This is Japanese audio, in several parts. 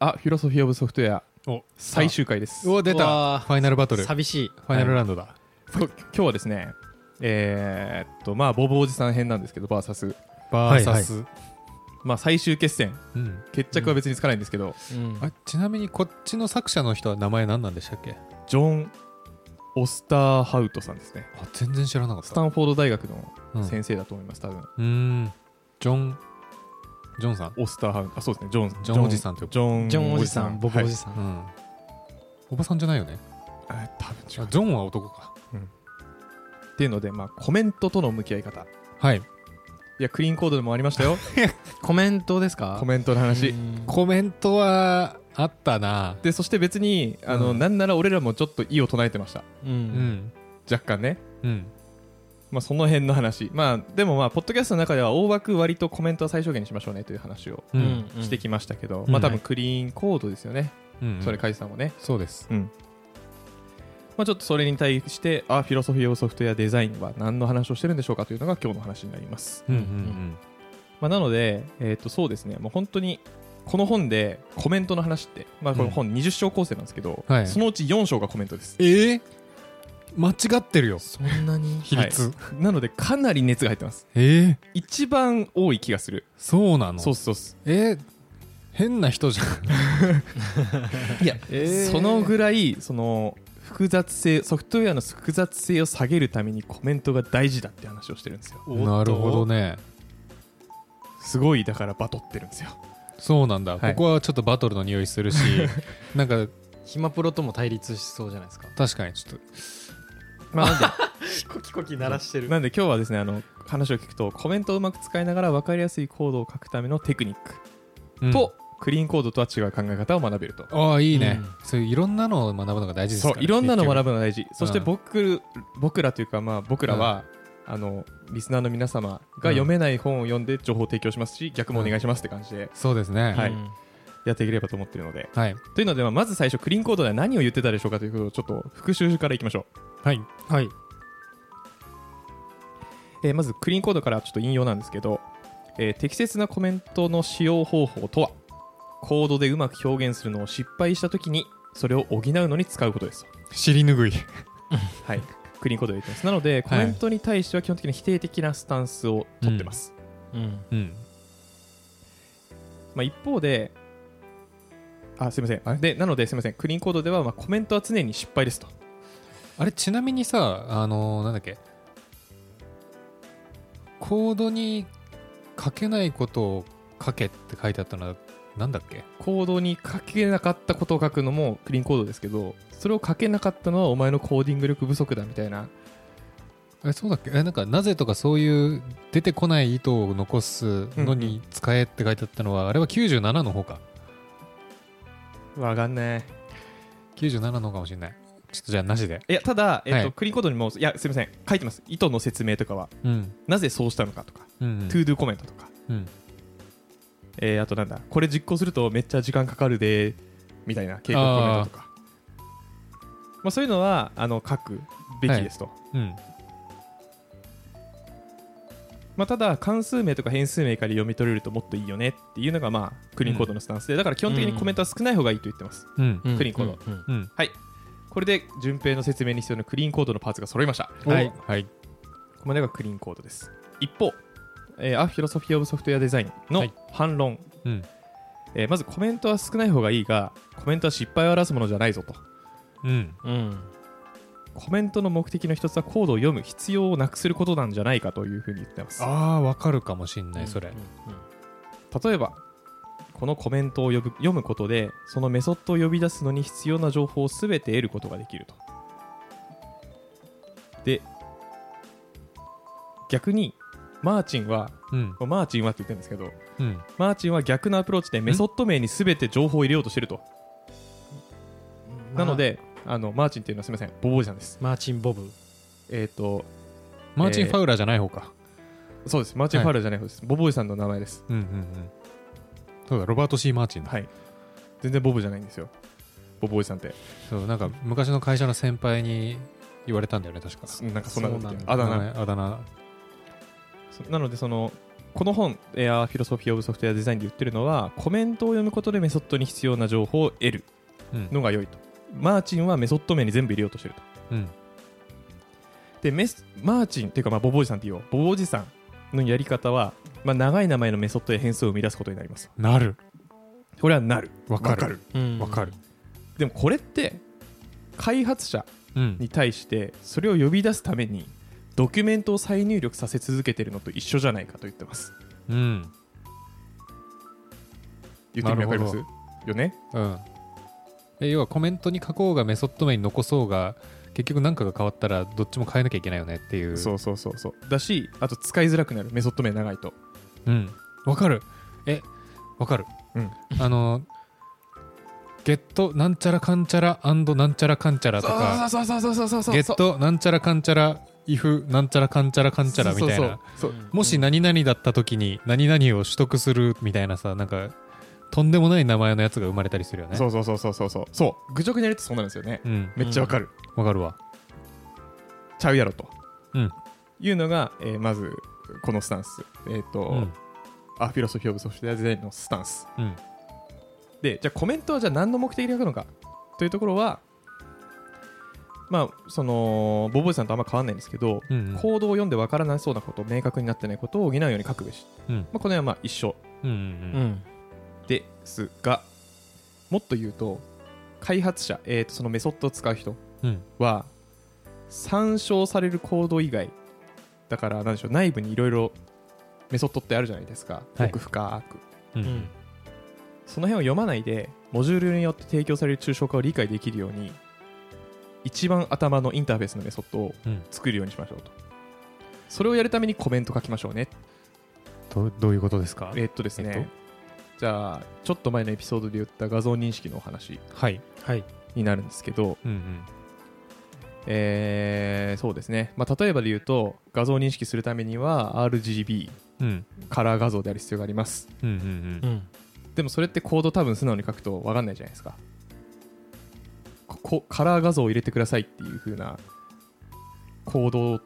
あフィロソフィー・オブ・ソフトウェアお最終回です。お出た。うわー。ファイナルバトルフ寂しい。ァイナルラウンドだこ今日はですねえーっとまあボブおじさん編なんですけどバーサス。バーサス。まあ最終決戦。うん。決着は別につかないんですけど、うん。あちなみにこっちの作者の人は名前何なんでしたっけ？ジョン・オスターハウトさんですね。あ全然知らなかった。スタンフォード大学のうん。先生だと思います多分。うーん。ジョンジョンさん？オスターハウトあそうですね。ジョンジョン。おじさんってジョン。ジョンおじさんボブおじさん、うん。おばさんじゃないよね？はいあ多分違う。あジョンは男か。っていうので、まあ、コメントとの向き合い方。いはい。やクリーンコードでもありましたよ。コメントですか？コメントの話。うん。コメントはあったな。でそして別にあの、うん。なんなら俺らもちょっと意を唱えてました。ううんん。若干ね。うんまあその辺の話。まあでもまあポッドキャストの中では大枠割とコメントは最小限にしましょうねという話をううん。んうんしてきましたけど、うん。まあ多分クリーンコードですよね、うんそれカイさんもね。そうです。うん。まあちょっとそれに対してあフィロソフィー・オブ・ソフトウェア・デザインは何の話をしてるんでしょうかというのが今日の話になります。うんうんまあ、なので、えー、とそうですね、もう本当にこの本でコメントの話って、まあ、この本20章構成なんですけど、はい。そのうち4章がコメントです。えー？間違ってるよ。そんなに？比率。なので、かなり熱が入ってます。え。ー一番多い気がする。そうなの？そうっすそうっす。えー変な人じゃん。いや、え。ーそのぐらい、その複雑性、ソフトウェアの複雑性を下げるためにコメントが大事だって話をしてるんですよ。なるほどね。すごい、だからバトってるんですよ。そうなんだ、はい。ここはちょっとバトルの匂いするし。なんかヒマプロとも対立しそうじゃないですか。確かにちょっまあ、なんで、コキコキ鳴らしてる。なんで今日はですね、あの話を聞くと、コメントをうまく使いながら分かりやすいコードを書くためのテクニック。と、と、クリーンコードとは違う考え方を学べると。ああいいね、うそういういろんなのを学ぶのが大事ですからそういろんなのを学ぶぶのが大事。そして僕,、僕らというか、まあ、僕らは、あのリスナーの皆様が読めない本を読んで情報を提供しますし、逆もお願いしますって感じで。そうですね。はい。うん。やっていければと思っているので。はい。というので、まあまず最初クリーンコードでは何を言ってたでしょうかということをちょっと復習からいきましょう、はいはいえーまずクリーンコードからちょっと引用なんですけど、えー適切なコメントの使用方法とは？コードでうまく表現するのを失敗したときにそれを補うのに使うことですと尻拭い はい、クリーンコードで言ってます。なので、コメントに対しては基本的に否定的なスタンスを取ってます。うんうんまあ、一方で、あ、すみません。で、なので、すみません。クリーンコードでは、まあ、コメントは常に失敗ですと。あれちなみにさあのーなんだっけ？コードに書けないことを書けって書いてあったのはなんだっけ？コードに書けなかったことを書くのもクリーンコードですけど、それを書けなかったのはお前のコーディング力不足だみたいな。えそうだっけ？えなんかなぜとかそういう出てこない意図を残すのに使えって書いてあったのは、あれは97の方か。わかんない。97の方かもしれないちょっとじゃあなしで。いや、ただ、えっと、はい。クリーンコードにも、いや、すみません。書いてます。意図の説明とかは、うん。なぜそうしたのかとか、うんうん。トゥードゥコメントとか、うん。えー、あとなんだ、これ実行するとめっちゃ時間かかるで、みたいな警告コメントとか。まあ、そういうのはあの書くべきですと。うん。まあ、ただ、関数名とか変数名から読み取れるともっといいよねっていうのが、まあ、クリーンコードのスタンスで、だから基本的にコメントは少ない方がいいと言ってます。うん。うんクリーンコード。うんうんこれで、順平の説明に必要なクリーンコードのパーツが揃いました。うんはいはいここまでがクリーンコードです。一方、えー、アフィロソフィー・オブ・ソフトウェア・デザインのはい反論。うんえーまずコメントは少ない方がいいが、コメントは失敗を表すものじゃないぞと。うんうんコメントの目的の一つはコードを読む必要をなくすることなんじゃないかというふうに言ってます。ああわかるかもしんないそれ例えば、このコメントを読むことで、そのメソッドを呼び出すのに必要な情報をすべて得ることができると。で、逆に、マーチンは、うんマーチンはって言ってるんですけど、うんマーチンは逆のアプローチでメソッド名にすべて情報を入れようとしてると。なので、あのマーチンっていうのはすみません、ボブおじさんです。マーチン・ボブえっ、と、マーチン・ファウラーじゃない方かそうです、マーチン・はいファウラーじゃない方です。ボブおじさんの名前です。うんうんうんそうだロバート・ C・ マーチンだ。はい。全然ボブじゃないんですよ。ボブおじさんって。そうなんか昔の会社の先輩に言われたんだよね確か。なんかそんなことあだ名。あだ名。そなのでそのこの本「エアフィロソフィー・オブ・ソフトウェア・デザイン」で言ってるのはコメントを読むことでメソッドに必要な情報を得る。うん。のが良いと。マーチンはメソッド名に全部入れようとしてると。うん。でメスマーチンっていうかまあボボおじさんって言おう。ボボおじさんのやり方は、まあ、長い名前のメソッドや変数を生み出すことになります。なる。これはなる。わかる。うん。わかる。でもこれって開発者うん。に対してそれを呼び出すためにドキュメントを再入力させ続けてるのと一緒じゃないかと言ってます。うん。言ってみわかります？よね？うん。え要はコメントに書こうがメソッド名に残そうが結局何かが変わったらどっちも変えなきゃいけないよねっていう。そうそうそうそう。だしあと使いづらくなる。メソッド名長いとうん。わかる。えわかる。うん。あのゲットなんちゃらかんちゃらなんちゃらかんちゃらとかそうそうそうそうそうそうゲットなんちゃらかんちゃら if なんちゃらかんちゃらかんちゃらみたいな。そうそうそう。もし何々だった時に何々を取得するみたいなさなんかとんでもない名前のやつが生まれたりするよね。そうそうそうそうそうそう。そう。愚直にやるとそうなんですよね。うん。めっちゃわかる、わかるわ。ちゃうやろと、うん。いうのが、えーまずこのスタンス。えっ、と、うん。アフィロソフィー・オブ・ソフトウェア・デザインのスタンス。うん。でじゃあコメントはじゃあ何の目的で書くのか？というところはまあそのボボイさんとあんま変わんないんですけど、うんうん。コードを読んでわからなそうなこと明確になってないことを補うように書くべし、うん。まあ、この辺はまあ一緒。うんううん。ん。ですがもっと言うと開発者、えー、とそのメソッドを使う人うん。は参照されるコード以外だからなんでしょう内部にいろいろメソッドってあるじゃないですか、はい。奥深く。ううん。んその辺を読まないでモジュールによって提供される抽象化を理解できるように一番頭のインターフェースのメソッドをうん。作るようにしましょうと。それをやるためにコメント書きましょうね。どどういうことですか？えーっとですね、えっじゃあちょっと前のエピソードで言った画像認識のお話はい。はい。になるんですけど、うんうんえーそうですね、まあ、例えばで言うと画像認識するためには RGB うん。カラー画像である必要があります。うんうんうん。でもそれってコード多分素直に書くと分かんないじゃないですか。ここカラー画像を入れてくださいっていう風なコードを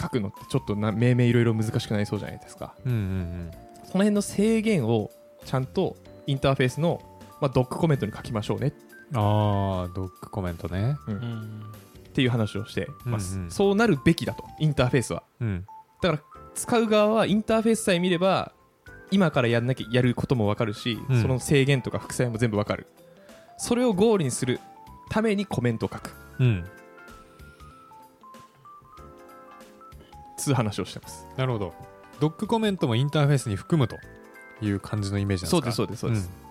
書くのってちょっとな命名いろいろ難しくなりそうじゃないですか。うんうんうん。その辺の制限をちゃんとインターフェースの、まあ、ドックコメントに書きましょうねっああドックコメントね。うん。ていう話をしてます、うんうん。そうなるべきだと。インターフェースは。うん。だから使う側はインターフェースさえ見れば今からやんなきゃやることも分かるし、うん。その制限とか副作用も全部分かる。それをゴールにするためにコメントを書く。うん。つう話をしてます。なるほど。doc コメントもインターフェースに含むという感じのイメージなんですか？そうですそうですそうです、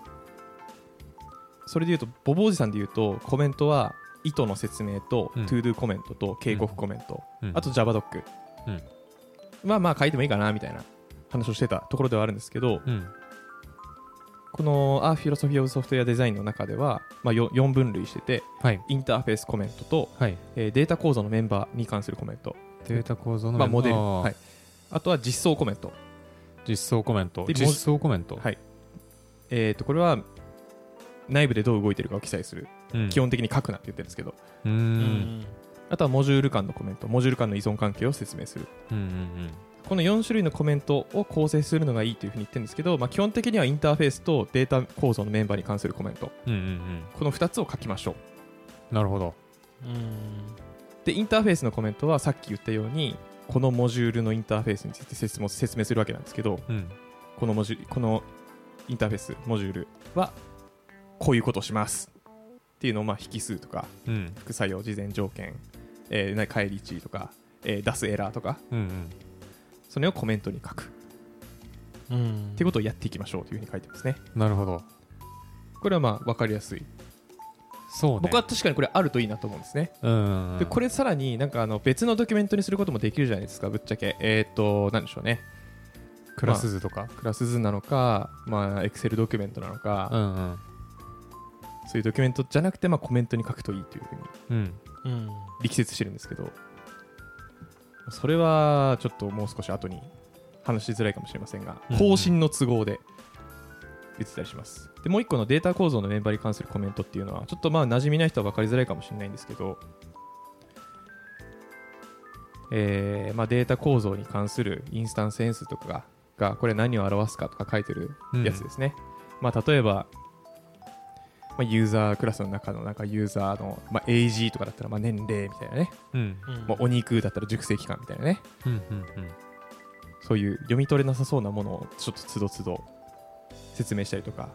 それで言うとボブおじさんで言うとコメントは意図の説明と、うん。 TODO コメントと警告コメント、うん。あと JavaDoc、うん。まあまあ書いてもいいかなみたいな話をしてたところではあるんですけど、うん。この A Philosophy of Software Design の中では、まあ、よ4分類しててはい。インターフェースコメントと、はい。えーデータ構造のメンバーに関するコメント、データ構造のまあ、モデル、あーはい、あとは実装コメント、実装コメント。で実装コメント。はい。えー、とこれは内部でどう動いてるかを記載する、うん。基本的に書くなって言ってるんですけど。あとはモジュール間のコメント。モジュール間の依存関係を説明する。うんうんこの4種類のコメントを構成するのがいいというふうに言ってるんですけど、まあ、基本的にはインターフェースとデータ構造のメンバーに関するコメント。うんうんうん。この2つを書きましょう。うんなるほど。うん。でインターフェースのコメントはさっき言ったようにこのモジュールのインターフェースについて説明するわけなんですけどうん。このモジュこのインターフェースモジュールはこういうことをしますっていうのをまあ引数とかうん。副作用事前条件、えーな返り値とか、えー出すエラーとかうんうん。それをコメントに書く。っうん。ていうことをやっていきましょうというふうに書いてますね。なるほど。これはまあ分かりやすい。そうね。僕は確かにこれあるといいなと思うんですね。うんでこれさらになんかあの別のドキュメントにすることもできるじゃないですかぶっちゃけ。えっ、となんでしょうね。クラス図とか。クラス図なのかまあエクセルドキュメントなのか、うんうんそういうドキュメントじゃなくてまあコメントに書くといいというふうにうん。うん力説してるんですけどそれはちょっともう少し後に話しづらいかもしれませんがうん。うん更新の都合で言ってたりします。でもう一個のデータ構造のメンバーに関するコメントっていうのはちょっとまあ馴染みない人は分かりづらいかもしれないんですけどえーまあ、データ構造に関するインスタンス変数とかががこれ何を表すかとか書いてるやつですね、まあ、例えば、まあ、ユーザークラスの中のなんかユーザーの、まあ、AG とかだったらまあ年齢みたいなね、うん。うん。まあ、お肉だったら熟成期間みたいなね。うんうんそういう読み取れなさそうなものをちょっとつどつど説明したりとか、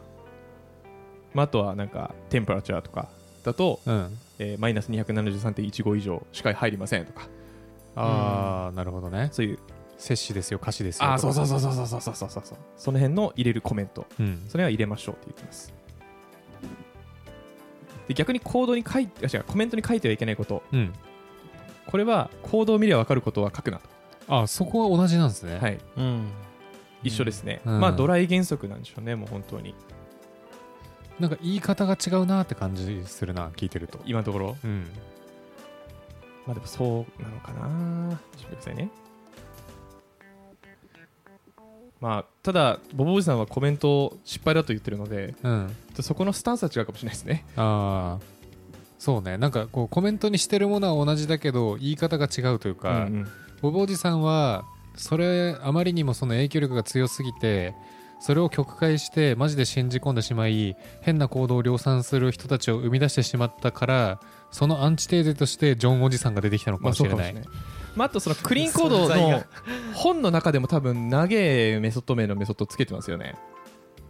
まあ、あとはなんかテンプラチャーとかだと、うん。うんえーマイナス273.15以上しか入りませんとか。ああなるほどね。そういう。摂取ですよ歌詞ですよああそうそううそうそうそうそうそうそうそう。その辺の入れるコメント。うん。それは入れましょうって言ってますで逆にコードに書いてあ違うコメントに書いてはいけないこと。うん。これはコードを見れば分かることは書くなと、あそこは同じなんですね。はい、うん。一緒ですね、うん。まあドライ原則なんでしょうねもう本当に。なんか言い方が違うなって感じするな聞いてると。今のところ。うん。まあでもそうなのかな。ちょっと待ってくださいねまあただボボおじさんはコメントを失敗だと言ってるのでうん。そこのスタンスは違うかもしれないですね。ああそうね。なんかこうコメントにしてるものは同じだけど言い方が違うというか、うんうん。ボブおじさんはそれあまりにもその影響力が強すぎてそれを曲解してマジで信じ込んでしまい変な行動を量産する人たちを生み出してしまったからそのアンチテーゼとしてジョンおじさんが出てきたのかまあもしれない、そうかもしれないまあ、あとそのクリーンコードの本の中でも多分長えメソッド名のメソッドつけてますよね。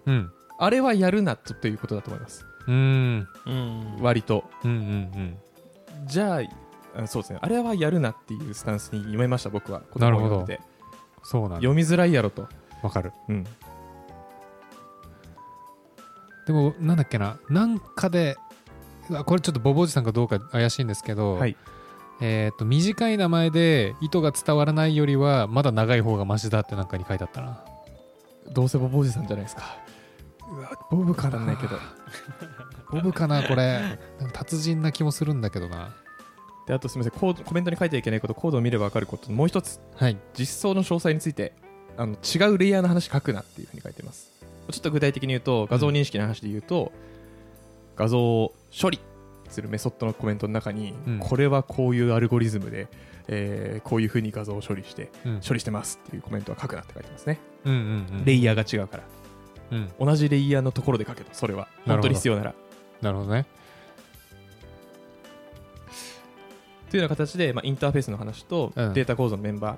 うん。あれはやるなということだと思います。うーん。うん。割と。うんうんじゃああそうですね。あれはやるなっていうスタンスに読めました僕は。なるほど。そうなんだ。読みづらいやろと、わかる。うん、でもなんだっけな。なんかでこれちょっとボブおじさんかどうか怪しいんですけど、はいえー、と短い名前で意図が伝わらないよりはまだ長い方がマシだってなんかに書いてあったな。どうせボボおじさんじゃないですか。うわボブかな。んないけどボブかなこれ。なんか達人な気もするんだけどな。であとすみませんコードコメントに書いてはいけないことコードを見れば分かること。もう一つ。はい。実装の詳細についてあの違うレイヤーの話書くなっていうふうに書いてます。ちょっと具体的に言うと画像認識の話で言うと、画像を処理するメソッドのコメントの中に、うん。これはこういうアルゴリズムで、えーこういうふうに画像を処理してうん。処理してますっていうコメントは書くなって書いてますね、うんうんうん。レイヤーが違うから。うん。同じレイヤーのところで書けとそれは。本当に必要なら。なるほどね。というような形で、まあ、インターフェースの話と、うん。データ構造のメンバー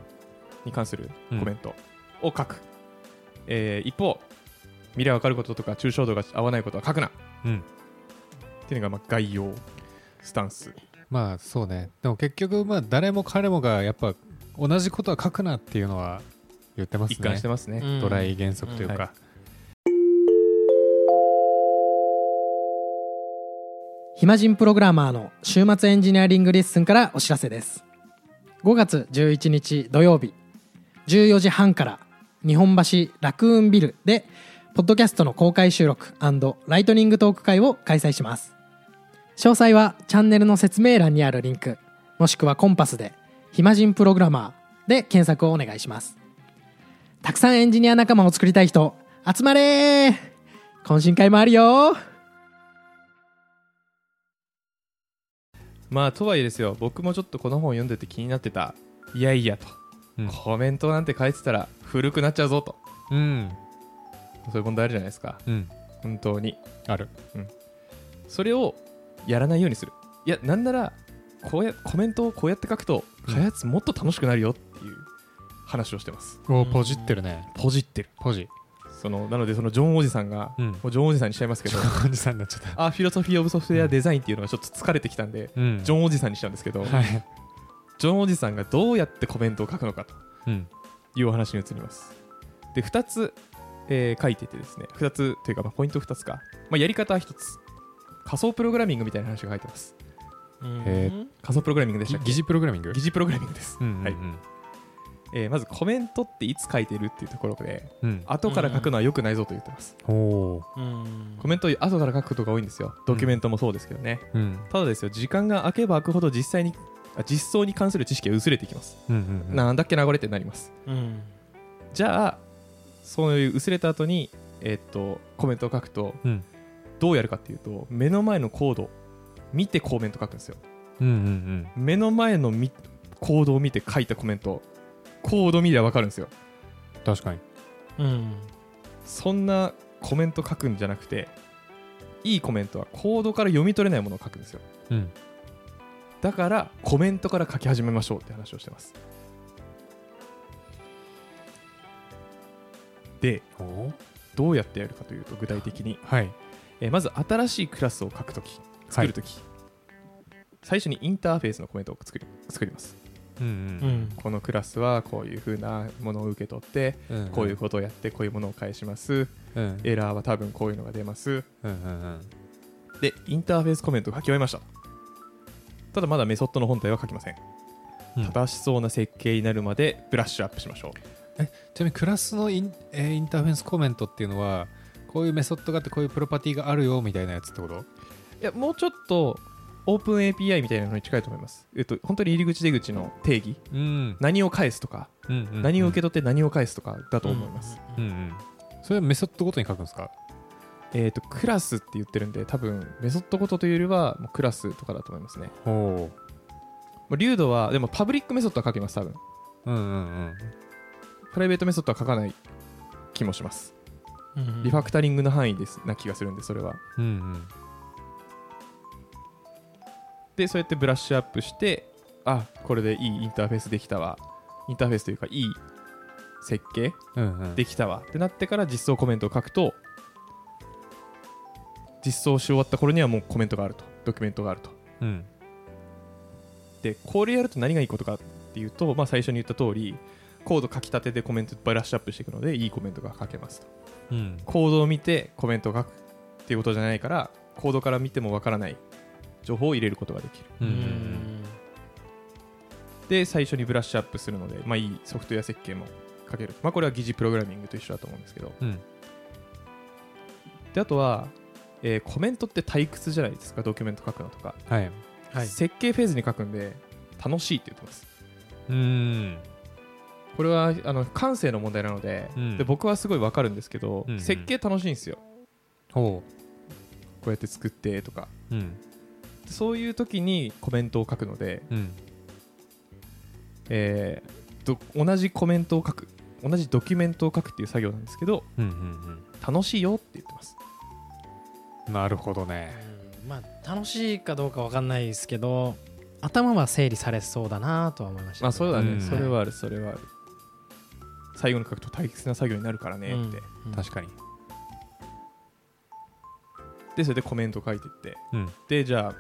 に関するコメントを書く、えー一方見れば分かることとか抽象度が合わないことは書くな。うんっていうのがまあ概要スタンス。まあそうね。でも結局まあ誰も彼もがやっぱ同じことは書くなっていうのは言ってます一貫ねしてますね、うん。ドライ原則というか、うん。は暇人プログラマーの週末エンジニアリングレッスンからお知らせです。5月11日土曜日14時半から日本橋ラクーンビルでポッドキャストの公開収録ライトニングトーク会を開催します詳細はチャンネルの説明欄にあるリンクもしくはコンパスで「暇人プログラマー」で検索をお願いします。たくさんエンジニア仲間を作りたい人集まれ!ー懇親会もあるよ!まあとはいえですよ僕もちょっとこの本を読んでて気になってたいやいやと、うん。コメントなんて書いてたら古くなっちゃうぞと。うん。そういう問題あるじゃないですか。うん。本当に。ある。それをやらないようにする。いやなんならこうやコメントをこうやって書くとうん。開発もっと楽しくなるよっていう話をしてます。おポジってるね。ポジってる。ポジ。そのなのでそのジョンおじさんが、うん。もうジョンおじさんにしちゃいますけど。おじさんになっちゃった。あフィロソフィー・オブ・ソフトウェア・デザインっていうのがちょっと疲れてきたんで、うん。ジョンおじさんにしちゃうんですけど、はい。ジョンおじさんがどうやってコメントを書くのかとうん。いうお話に移ります。で2つ、えー書いててですね。2つというか、まあ、ポイント2つか、まあ、やり方は1つ仮想プログラミングみたいな話が書いてます。うん。へ仮想プログラミングでしたっけ？ぎ疑似プログラミング？疑似プログラミングです、うんうんうん。はい。えーまずコメントっていつ書いてるっていうところでうん。後から書くのは良くないぞと言ってます、うんコメントを後から書くことが多いんですよ。ドキュメントもそうですけどね、うん。ただですよ時間が空けば空くほど実際にあ実装に関する知識が薄れていきます、うんうんうん。なんだっけなこれってなります。うん。じゃあそういう薄れた後にえーっとコメントを書くと、うんどうやるかっていうと目の前のコード見てコメント書くんですよ。うんうん目の前のみコードを見て書いたコメント。コード見れば分かるんですよ。確かに。うん。そんなコメント書くんじゃなくていいコメントはコードから読み取れないものを書くんですよ。うん。だからコメントから書き始めましょうって話をしてます。でおどうやってやるかというと具体的に、はいえーまず新しいクラスを書くとき作るとき、最初にインターフェースのコメントを作り作ります。うんうん。このクラスはこういう風なものを受け取ってうんうん。こういうことをやってこういうものを返します。うん。エラーは多分こういうのが出ます。うんうんでインターフェースコメントを書き終えました。ただまだメソッドの本体は書きません。うん。正しそうな設計になるまでブラッシュアップしましょう。ちなみにクラスのイン,、えーインターフェースコメントっていうのはこういうメソッドがあってこういうプロパティがあるよみたいなやつってこと？いやもうちょっとオープン API みたいなのに近いと思います。えっと本当に入り口出口の定義。うん。何を返すとかうんうん。何を受け取って何を返すとかだと思います、うんうん。それはメソッドごとに書くんですか？えっ、とクラスって言ってるんで多分メソッドごとというよりはもうクラスとかだと思いますね。おリュードはでもパブリックメソッドは書きます多分。うんうんうん。プライベートメソッドは書かない気もします。うんリファクタリングの範囲ですな気がするんでそれは。うんうん。でそうやってブラッシュアップしてあこれでいいインターフェースできたわ。インターフェースというかいい設計うんうん。できたわ。ってなってから実装コメントを書くと実装し終わった頃にはもうコメントがあると。ドキュメントがあると。うん。でこれやると何がいいことかっていうと、まあ、最初に言った通りコード書き立てでコメントブラッシュアップしていくのでいいコメントが書けますと。うん。コードを見てコメントを書くっていうことじゃないからコードから見てもわからない情報を入れることができる。で最初にブラッシュアップするので、まあ、いいソフトウェア設計も書ける、まあ、これは疑似プログラミングと一緒だと思うんですけど。うん。であとは、えーコメントって退屈じゃないですかドキュメント書くのとか、はい。はい。設計フェーズに書くんで楽しいって言ってます。うんこれはあの感性の問題なので,、うん。で僕はすごいわかるんですけど、うんうん。設計楽しいんですよ。ほこうやって作ってとか。ううんそういう時にコメントを書くので、うん。えーど同じコメントを書く同じドキュメントを書くっていう作業なんですけどうんうん楽しいよって言ってます。うんなるほどね。うん。まあ楽しいかどうかわかんないですけど頭は整理されそうだなとは思いましたまあそうだね、うん。それはあるそれはある最後に書くと大切な作業になるからねって、確かに。でそれでコメント書いていって。うん。でじゃあ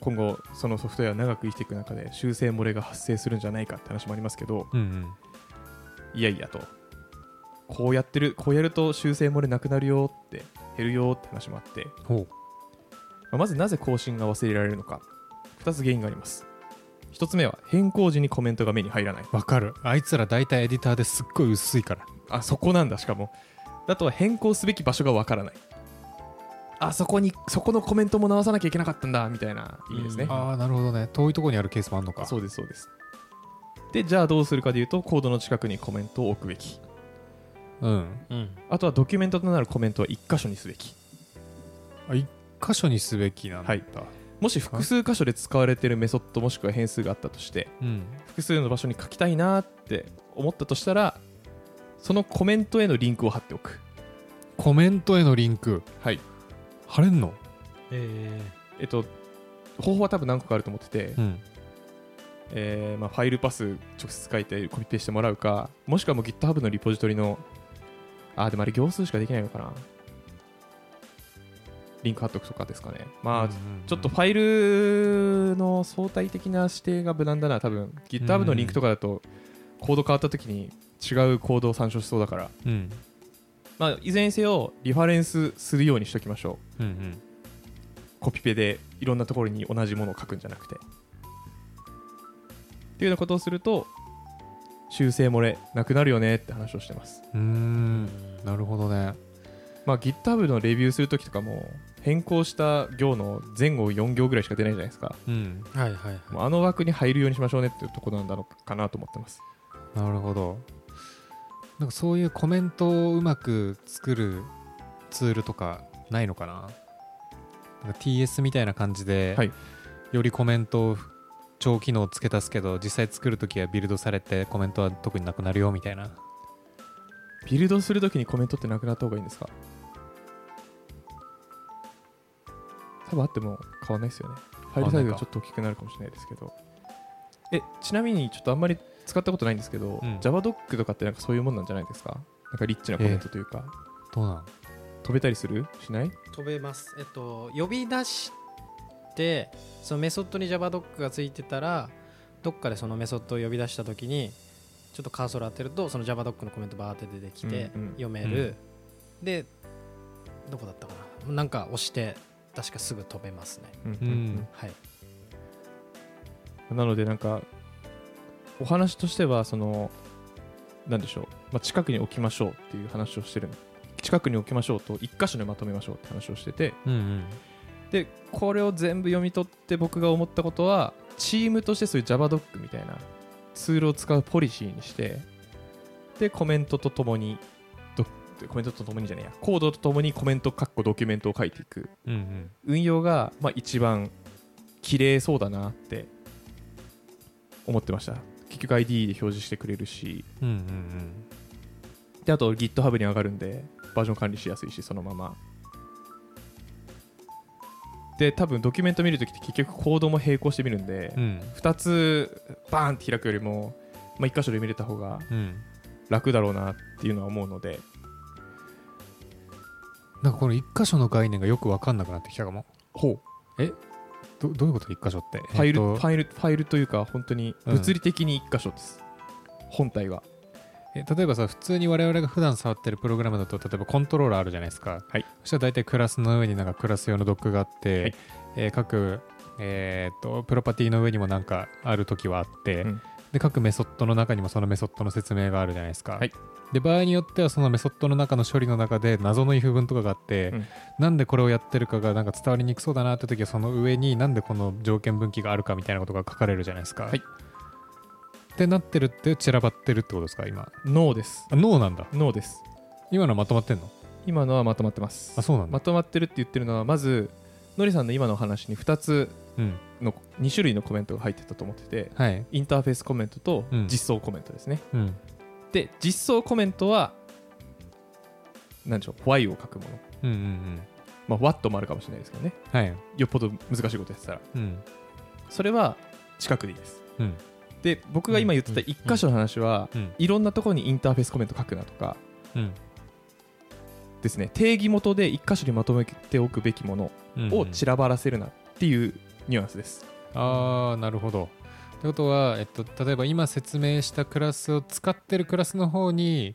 今後そのソフトウェア長く生きていく中で修正漏れが発生するんじゃないかって話もありますけどうんうん。いやいやと。こうやってるこうやると修正漏れなくなるよって減るよって話もあって、ほまあまずなぜ更新が忘れられるのか。2つ原因があります1つ目は変更時にコメントが目に入らない。うわかる。あいつら大体エディターですっごい薄いから。あそこなんだしかも。あとは変更すべき場所がわからない。あそこにそこのコメントも直さなきゃいけなかったんだみたいな意味ですね、うん。ああなるほどね。遠いところにあるケースもあるのか。そうですそうです。でじゃあどうするかというとコードの近くにコメントを置くべき。うん。うん。あとはドキュメントとなるコメントは1箇所にすべき。あ一箇所にすべきなんだ、はいもし複数箇所で使われているメソッドもしくは変数があったとしてうん。複数の場所に書きたいなって思ったとしたらそのコメントへのリンクを貼っておく。コメントへのリンク。はい。貼れんの？ええっと方法は多分何個かあると思ってて、うん。えーまあ、ファイルパス直接書いてコピペしてもらうかもしくはもう GitHub のリポジトリのあーでもあれ行数しかできないのかなリンク貼っとくとかですかね。まあ、ちょっとファイルの相対的な指定が無難だな。多分 GitHub のリンクとかだとコード変わった時に違うコードを参照しそうだから、うん。まあ、いずれにせよリファレンスするようにしときましょう。うんうん。コピペでいろんなところに同じものを書くんじゃなくて。っていうようなことをすると修正漏れなくなるよねって話をしてます、うーん。なるほどね。まあ、GitHub のレビューするときとかも変更した行の前後4行ぐらいしか出ないじゃないですか。うん。ーはいはいはい。もうあの枠に入るようにしましょうねっていうところなんだろうかなと思ってます。なるほど。なんかそういうコメントをうまく作るツールとかないのかな？なんか TS みたいな感じで、はい。よりコメントを超機能付け足すけど実際作るときはビルドされてコメントは特になくなるよみたいな。ビルドするときにコメントってなくなった方がいいんですか？多分あっても変わんないですよね。ファイルサイズがちょっと大きくなるかもしれないですけど。えちなみにちょっとあんまり使ったことないんですけど、うん。JavaDoc とかってなんかそういうもんなんじゃないですか？なんかリッチなコメントというか、どうなん？飛べたりする？しない？飛べます。えっと呼び出してそのメソッドに JavaDoc がついてたらどっかでそのメソッドを呼び出した時にちょっとカーソル当てるとその JavaDoc のコメントバーって出てきてうんうん。読める、でどこだったかな？なんか押して確かすぐ飛べますね。うんうんはい。なのでなんかお話としてはそのなんでしょう、まあ、近くに置きましょうっていう話をしてる。近くに置きましょうと一箇所にまとめましょうって話をしてて。うんうん。でこれを全部読み取って僕が思ったことはチームとしてそういう JavaDoc みたいなツールを使うポリシーにしてでコメントとともにドコメントとともにじゃねえや。コードとともにコメントかっこドキュメントを書いていく。うんうん。運用が、まあ、一番綺麗そうだなって思ってました。結局 ID で表示してくれるし。うんうんであと GitHub に上がるんでバージョン管理しやすいしそのまま。で多分ドキュメント見るときって結局コードも並行して見るんで、うん。うん2つバーンって開くよりも、まあ、1箇所で見れた方がうん。楽だろうなっていうのは思うのでなんかこの一箇所の概念がよく分かんなくなってきたかも。ほう。どどういうこと？一箇所って？ファイル、えっと。ファイルファイルというか本当に物理的に1箇所です、本体がえ例えばさ普通に我々が普段触ってるプログラムだと例えばコントローラーあるじゃないですか、はい。そしたら大体クラスの上になんかクラス用のドックがあって、はい。えー各、えーっとプロパティの上にもなんかある時はあって、うん。で各メソッドの中にもそのメソッドの説明があるじゃないですか、はいで場合によってはそのメソッドの中の処理の中で謎の if 文とかがあって、うん。なんでこれをやってるかがなんか伝わりにくそうだなって時はその上になんでこの条件分岐があるかみたいなことが書かれるじゃないですか。はい。ってなってるって散らばってるってことですか今。ノーです。あノーなんだ。ノーです。今のはまとまってんの？今のはまとまってます。あそうなんだ、まとまってるって言ってるのはまずのりさんの今の話に2つうん。の2種類のコメントが入ってたと思っててはい。インターフェースコメントとうん。実装コメントですね、うんで実装コメントは何でしょう Y を書くもの、うんうんまあ、What もあるかもしれないですけどね。うんはい。よっぽど難しいことやってたら。うん。それは近くでいいです。うん。で僕が今言ってたうん。1箇所の話は、うん。いろんなところにインターフェースコメント書くなとかうん。ですね。定義元で1箇所にまとめておくべきものうんを散らばらせるなっていうニュアンスです、ああなるほどってことは、えっと、例えば今説明したクラスを使ってるクラスの方に、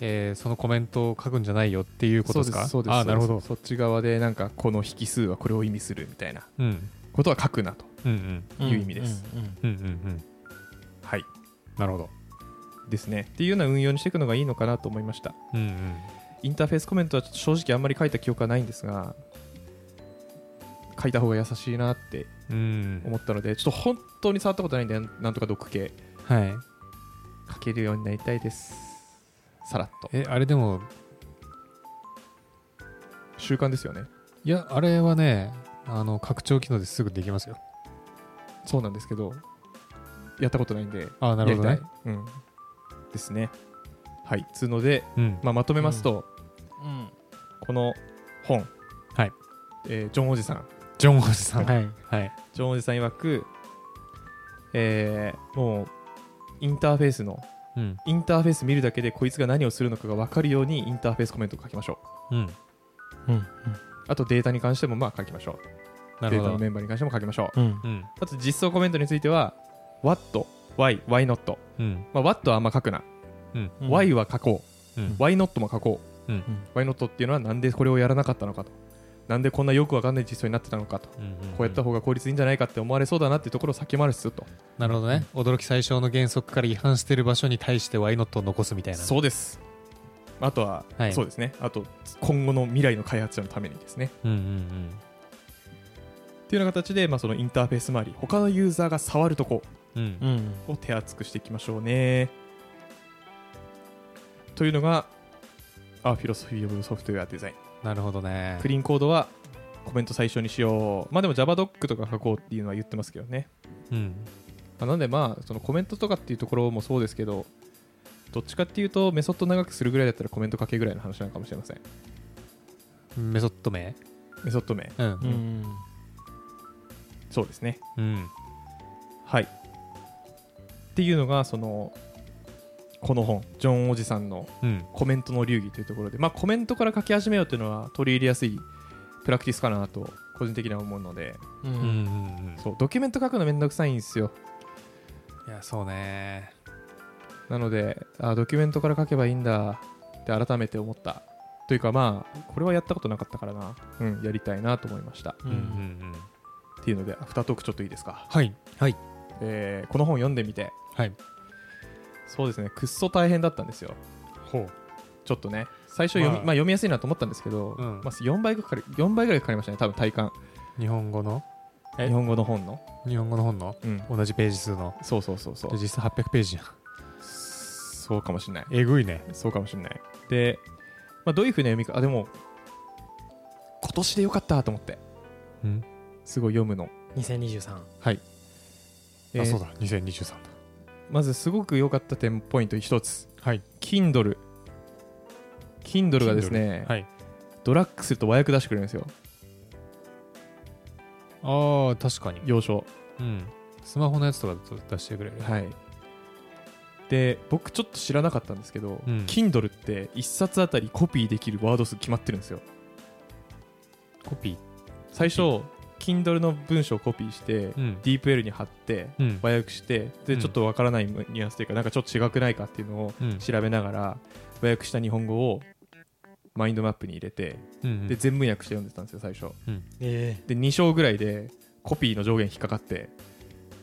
えーそのコメントを書くんじゃないよっていうことですか？そうですなるほど。そっち側でなんかこの引数はこれを意味するみたいな。うん。ことは書くなとうんうん。いう意味です。うんうんうん。うんうんはい。なるほど。ですね。っていうような運用にしていくのがいいのかなと思いました。うんうん。インターフェースコメントはちょっと正直あんまり書いた記憶はないんですが書いた方が優しいなってうん思ったのでちょっと本当に触ったことないんでなんとかドック系。はい。書けるようになりたいです。さらっと。えあれでも習慣ですよね。いやあれはねあの拡張機能ですぐできますよ。そうなんですけどやったことないんでああなるほどね。やりたい、うん、ですね。はい。つうので、うん。まあ、まとめますと、うん。この本、はい。えージョンおじさんジョン・ホジさん。はいはい。ジョンおじさん曰く、えーもうインターフェースのうん。インターフェース見るだけでこいつが何をするのかが分かるようにインターフェースコメントを書きましょう。うん。うんあとデータに関してもまあ書きましょう。データのメンバーに関しても書きましょう。うん。うん。あと実装コメントについては What, Why, Why not、うん。まあ、What はあんま書くな、うんうん。Why は書こう。うん。Why not も書こう、うん。Why not っていうのはなんでこれをやらなかったのかとなんでこんなよくわかんない実装になってたのかと、うんこうやった方が効率いいんじゃないかって思われそうだなっていうところを先回りすると、なるほどね。驚き最小の原則から違反してる場所に対して Y ノットを残すみたいな。そうです。あとは、はい。そうですね。あと今後の未来の開発者のためにですね。うんうんっていうような形で、まあ、そのインターフェース周り他のユーザーが触るとこ。うん。うんうんを手厚くしていきましょうね。というのが Our Philosophy of Software Design なるほどね。クリーンコードはコメント最初にしよう。まあでも JavaDoc とか書こうっていうのは言ってますけどね、うん。まあなんでまあそのコメントとかっていうところもそうですけどどっちかっていうとメソッド長くするぐらいだったらコメント書けぐらいの話なのかもしれません？メソッド名？メソッド名。うん。うん。そうですね。うん。はい。っていうのがそのこの本ジョンおじさんのうん。コメントの流儀というところで、まあ、コメントから書き始めようというのは取り入れやすいプラクティスかなと個人的には思うので。ううんうんんうん。そうドキュメント書くのめんどくさいんですよ。いやそうね。なのであドキュメントから書けばいいんだって改めて思った。というかまあこれはやったことなかったからな。うんやりたいなと思いました。ううんんうん。っていうのでアフタートークちょっといいですか、はい。えーこの本読んでみて。はいそうですね。くっそ大変だったんですよ。ほう。ちょっとね。最初読み,、まあ。まあ、読みやすいなと思ったんですけど、うん。まあ、4倍ぐらいかかる4倍ぐらいかかりましたね多分体感。日本語の？え？日本語の本の、日本語の本の？うん、同じページ数の？そうそうそうそう。で実際800ページじゃん。そうかもしれない。えぐいね。そうかもしれない。で、まあ、どういうふうな読みかあでも今年でよかったと思って。うん。すごい読むの。2023はい、えーあそうだ。2023だまずすごく良かった点ポイント一つ。はい。Kindle Kindle がですね、はい。ドラッグすると和訳出してくれるんですよ。ああ確かに。要所。うん。スマホのやつとか出してくれる。はい。で僕ちょっと知らなかったんですけど、うん。Kindle って1冊あたりコピーできるワード数決まってるんですよ。コピ最初 Kindle の文章をコピーして、ーうん。DeepL に貼ってうん。和訳してでうん。ちょっとわからないニュアンスというかなんかちょっと違くないかっていうのをうん。調べながら和訳した日本語をマインドマップに入れてうんで全文訳して読んでたんですよ最初。えで2章ぐらいでコピーの上限引っかかって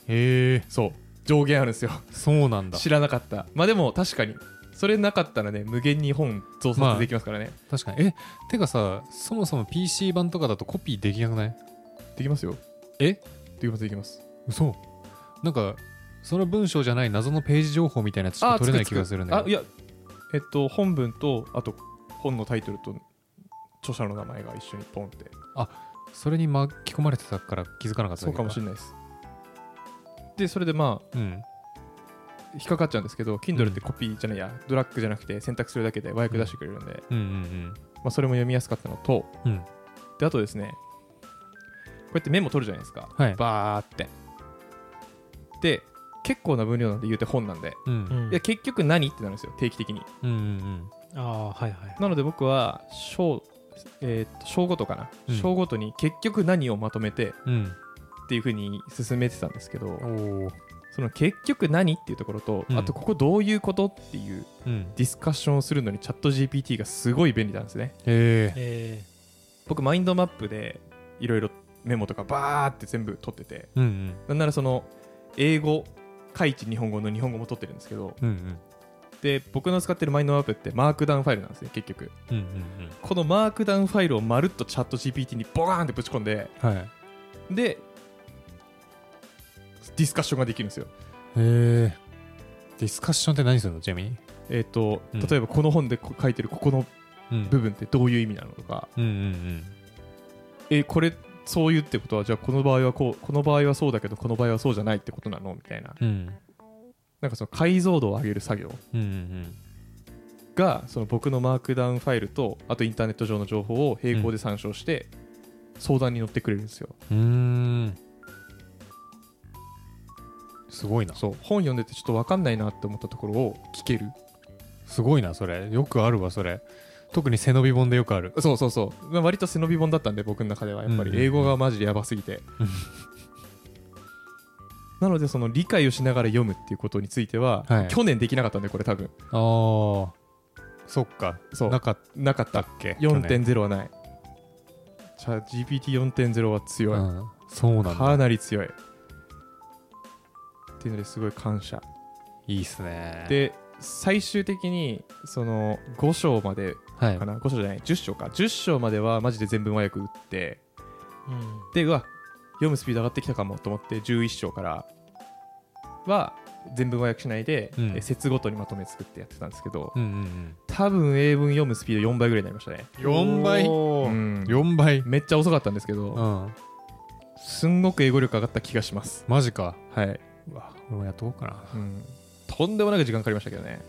へえ。そう。上限あるんですよ。そうなんだ。知らなかった。まあでも確かに。それなかったらね無限に本増まあ刷できますからね、確かに。えてかさそもそも PC 版とかだとコピーできなくない？できますよ。え？できますできます。嘘。なんかその文章じゃない謎のページ情報みたいなやつしか取れない気がするんだけど。あいやえっと本文とあと本のタイトルと著者の名前が一緒にポンって。それに巻き込まれてたから気づかなかったそうかもしれないです。でそれでまあうん。引っかかっちゃうんですけど Kindle ってコピーじゃないやドラッグじゃなくて選択するだけで和訳出してくれるんで、うんうんまあ、それも読みやすかったのとうん。うんであとですねこうやってメモ取るじゃないですか。はい。バーって。で結構な分量なんで言うて本なんで。うん。うん。いや結局何ってなるんですよ定期的に。うんうんああはいはい。なので僕は章えーっと章ごとかな、うん。章ごとに結局何をまとめてうん。っていうふうに進めてたんですけどその結局何っていうところと、うん。あとここどういうことっていううん。ディスカッションをするのにチャット GPT がすごい便利なんですね。へええ僕マインドマップでいろいろメモとかバーって全部取ってて。うんうん。なんならその英語開一日本語の日本語も取ってるんですけど。うんうん。で僕の使ってるマインドマップってマークダウンファイルなんですね結局。うんうんこのマークダウンファイルをまるっとチャット GPT にボカーンってぶち込んでうんはい。でディスカッションができるんですよ。へえディスカッションって何するのちなみに？えっ、とうん。例えばこの本でこ書いてるここのうん。部分ってどういう意味なのとか、うんうんえーこれそういうってことはじゃあこの場合はこうこの場合はそうだけどこの場合はそうじゃないってことなの？みたいな。うん。うんなんかその解像度を上げる作業。がその僕のマークダウンファイルとあとインターネット上の情報を並行で参照して相談に乗ってくれるんですよ、うん。すごいな。そう。本読んでてちょっと分かんないなって思ったところを聞ける。すごいなそれ。よくあるわそれ特に背伸び本でよくある。そうそうそう。まあ割と背伸び本だったんで僕の中では。やっぱうんり。英語がマジでやばすぎて、うん。なのでその理解をしながら読むっていうことについては、はい。去年できなかったんでこれ多分。あー。そっか。そう。なかっなかったたっけ？去年4.0はない。じゃあ GPT4.0 は強い、うん。そうなんかだなり強い。っていうのですごい感謝。いいっすね。で最終的にその5章まではい。かな、5章じゃない10章か。10章まではマジで全文和訳打って。うん。でうわ読むスピード上がってきたかもと思って11章からは全文和訳しないで、うん。え節ごとにまとめ作ってやってたんですけど、うんうん多分英文読むスピード4倍ぐらいになりましたね、うん4倍うん。4倍。めっちゃ遅かったんですけど、うん。すんごく英語力上がった気がします。マジか。はい、うわ俺もやっとこうかな。うん、とんでもなく時間かかりましたけどね。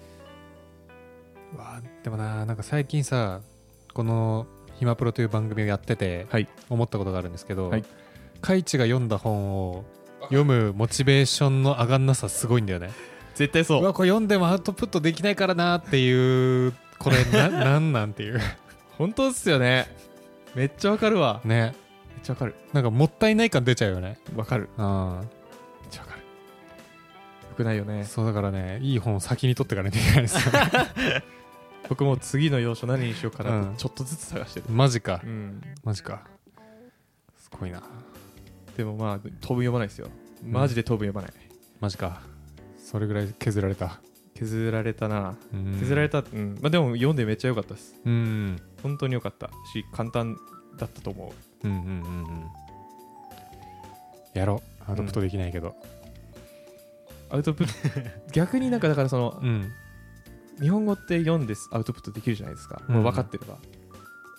うわでもななんか最近さこの「ひまプロ」という番組をやっててはい。思ったことがあるんですけど、はい。カイチが読んだ本を読むモチベーションの上がんなさすごいんだよね。絶対そう。うわこれ読んでもアウトプットできないからなっていうこれ ななんなんていう。本当っすよね。めっちゃわかるわ。ね。めっちゃわかる。なんかもったいない感出ちゃうよね。わかる。うんくないよね。そうだからねいい本を先に取ってからできないですよ 僕も次の要所何にしようかなっうん。てちょっとずつ探してる。マジか。うん。マジか。すごいな。でもまあ当分読まないですよ。マジで当分読まない。マジか。それぐらい削られた。削られたな。うん。削られたうん。まあでも読んでめっちゃ良かったです。うん。本当に良かった。し簡単だったと思う。うんうんうんうん。やろう。アウトプットできないけどアウトプット 逆になんかだからそのうん。日本語って読んでアウトプットできるじゃないですか、うんもう分かってれば。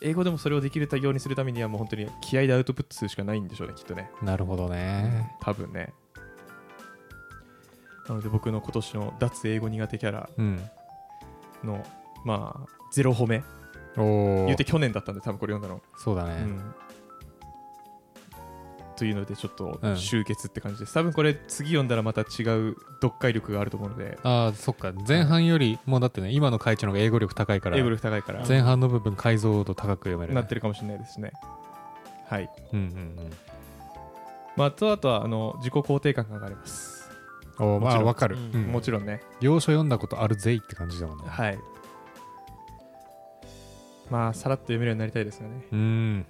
英語でもそれをできるようにするためにはもう本当に気合でアウトプットするしかないんでしょうねきっとね。なるほどね。多分ね。なので僕の今年の脱英語苦手キャラうん。のまあゼロ褒め。言うて去年だったんで多分これ読んだの、そうだね。うんというのでちょっとうん。集結って感じです、多分これ次読んだらまた違う読解力があると思うので。ああそっか。前半よりもうだってね今の会長の方が英語力高いから。英語力高いから。前半の部分解像度高く読める、ね、なってるかもしれないですね。はい。うんうんまあ、とあとはあの自己肯定感が上がります、うんおーまもちろん。あわかる、うん。うん。もちろんね。要所読んだことあるぜいって感じだもんね。はいまあさらっと読めるようになりたいですよね。うん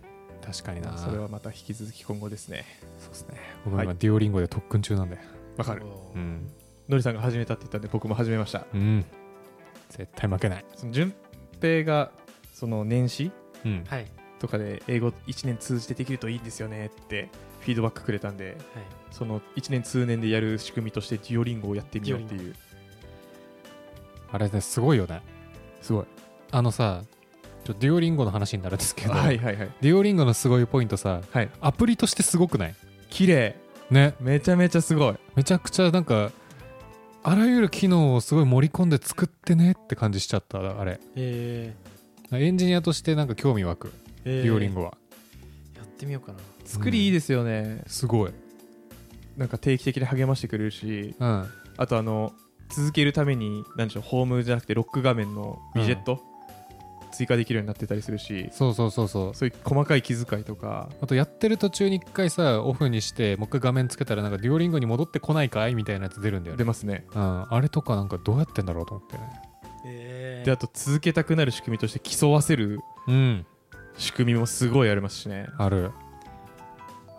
確かにな。それはまた引き続き今後ですね。そうですね。僕も今、はい。デュオリンゴで特訓中なんで。わかる。うん。うん。のりさんが始めたって言ったんで僕も始めました。うん。絶対負けない。その順平がその年始うん。はい。とかで英語1年通じてできるといいんですよねってフィードバックくれたんではい。その1年通年でやる仕組みとしてデュオリンゴをやってみようっていう。あれねすごいよね。すごい。あのさちょデュオリンゴの話になるんですけど、はいはいはい。デュオリンゴのすごいポイントさはい。アプリとしてすごくない？綺麗。ね。めちゃめちゃすごい。めちゃくちゃなんかあらゆる機能をすごい盛り込んで作ってねって感じしちゃったあれ。えエンジニアとしてなんか興味湧く、ーえー。デュオリンゴは。やってみようかな。作りいいですよね、すごい。なんか定期的に励ましてくれるしうん。あとあの続けるために何でしょうホームじゃなくてロック画面のウィジェット、追加できるようになってたりするしそうそうそうそう。そういう細かい気遣いとか。あとやってる途中に一回さオフにしてもう一回画面つけたらなんかデュオリンゴに戻ってこないかいみたいなやつ出るんだよね、出ますね。うん、あれとかなんかどうやってんだろうと思ってね。えであと続けたくなる仕組みとして競わせるうん。仕組みもすごいありますしね。ある。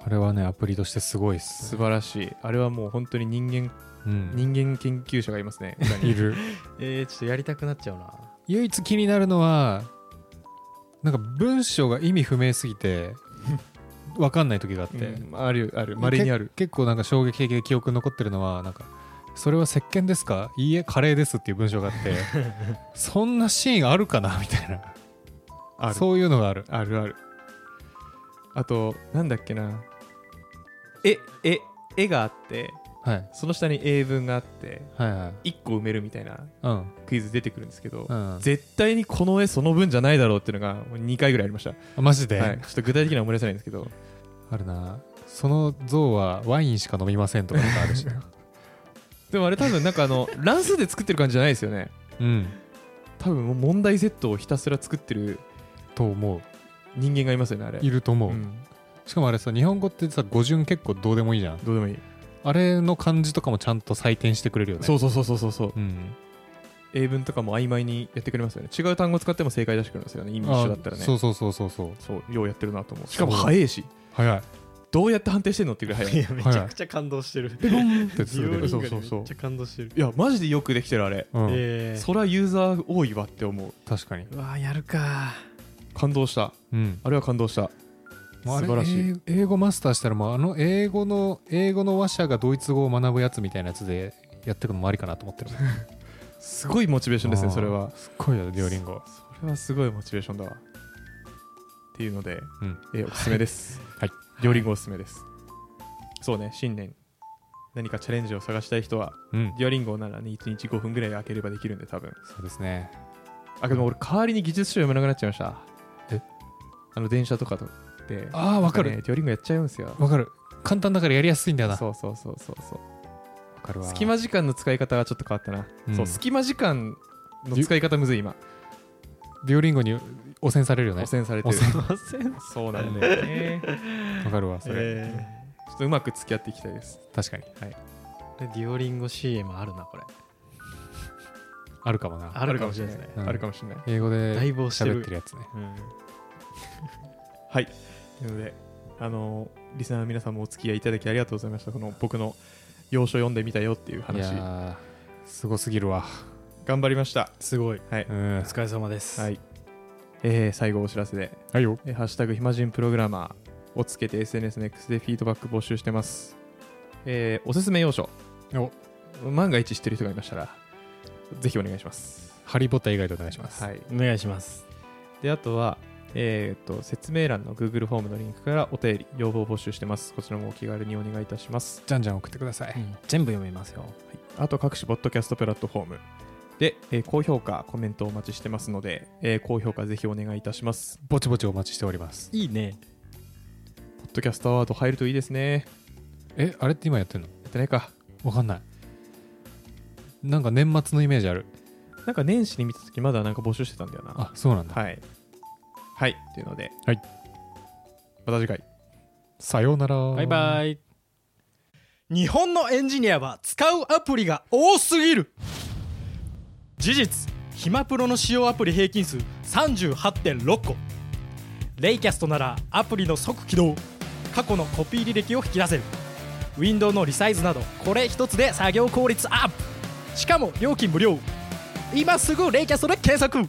あれはねアプリとしてすごいっす素晴らしい。あれはもう本当に人間うん。人間研究者がいますねいる。えーちょっとやりたくなっちゃうな唯一気になるのはなんか文章が意味不明すぎて わかんない時があって、うんあるある。まれにある。け結構なんか衝撃的で記憶に残ってるのはなんかそれは石鹸ですか？いいえカレーですっていう文章があって そんなシーンあるかな？みたいな。そういうのがある。あるある。あとなんだっけな。絵絵絵があってはい。その下に英文があってはいはい。1個埋めるみたいなうん。クイズ出てくるんですけど、うん。絶対にこの絵その分じゃないだろうっていうのがもう2回ぐらいありました、あマジで、はい、ちょっと具体的には思い出せないんですけど。あるなその像はワインしか飲みませんとかあるし でもあれ多分なんかあの 乱数で作ってる感じじゃないですよね。うん。多分問題セットをひたすら作ってると思う。人間がいますよねあれ。いると思う、うん。しかもあれさ日本語ってさ語順結構どうでもいいじゃん。どうでもいい、あれの漢字とかもちゃんと採点してくれるよね。そうそうそうそうそうそう。うん。英文とかも曖昧にやってくれますよね。違う単語使っても正解出してくれますよね。意味一緒だったらね。あそうそうそうそうそう。そうようやってるなと思う。しかもそう。早い。し早い。どうやって判定してんのっていうぐらい早い。やめちゃくちゃ感動してる。ペコンってすデュオめっちゃ感動してる。いやマジでよくできてるあれ、うん。えそらユーザー多いわって思う。確かに。ーうわーやるか感動した。うん。あれは感動した素晴らしい。英英語マスターしたらもうあの英語の英語の話者がドイツ語を学ぶやつみたいなやつでやっていくのもありかなと思ってる。すごいモチベーションですねそれは。すっごいよデュオリンゴ。それはすごいモチベーションだわ。っていうので、うん。えーおすすめです。はい。両リンゴおすすめです。そうね新年。何かチャレンジを探したい人はうん。デュアリンゴならね1日5分ぐらい開ければできるんで多分。そうですね。あでも俺代わりに技術書読めなくなっちゃいました。え？あの電車とかとでああわかる。ねデュオリンゴやっちゃうんですよ。わかる。簡単だからやりやすいんだよな。そうそうそうそう。そうわかるわ。隙間時間の使い方はちょっと変わったな、うん。そう隙間時間の使い方むずい今。デュオリンゴに汚染されるよね。汚染されてる。汚染そうなんだよね。わかるわそれ、えちょっとうまく付き合っていきたいです。確かに。ーデュオリンゴ CM あるなこれ。あるかもな。あるかもしれないですね。うん。あるかもしれない。英語で喋ってるやつね。はいというのであのリスナーの皆さんもお付き合いいただきありがとうございました。この僕の要所読んでみたよっていうい話やーすごすぎるわ。頑張りました。すごい。はい、うん。お疲れ様です。はい。えー最後お知らせで。はいよ。えーハッシュタグ暇人プログラマーをつけて SNS の X でフィードバック募集してます。えーおすすめ要所。お。万が一知ってる人がいましたら、ぜひお願いします。ハリー・ポッター以外でお願いします、はい。お願いします。で、あとは、えー、と説明欄の Google フォームのリンクからお便り、要望を募集してます。こちらもお気軽にお願いいたします。じゃんじゃん送ってください、全部読みますよあと各種ポッドキャストプラットフォームで、えー高評価、コメントをお待ちしてますので、えー高評価ぜひお願いいたします。ぼちぼちお待ちしておりますいいねポッドキャストアワード入るといいですね。えあれって今やってんの？やってないか。わかんないなんか年末のイメージあるなんか年始に見たときまだなんか募集してたんだよな。あそうなんだ、はい。はい。というので、はい。また次回。さようなら。バイバイ。日本のエンジニアは使うアプリが多すぎる。事実ヒマプロの使用アプリ平均数38.6個。レイキャストならアプリの即起動。過去のコピー履歴を引き出せる。ウィンドウのリサイズなどこれ一つで作業効率アップ。しかも料金無料。今すぐレイキャストで検索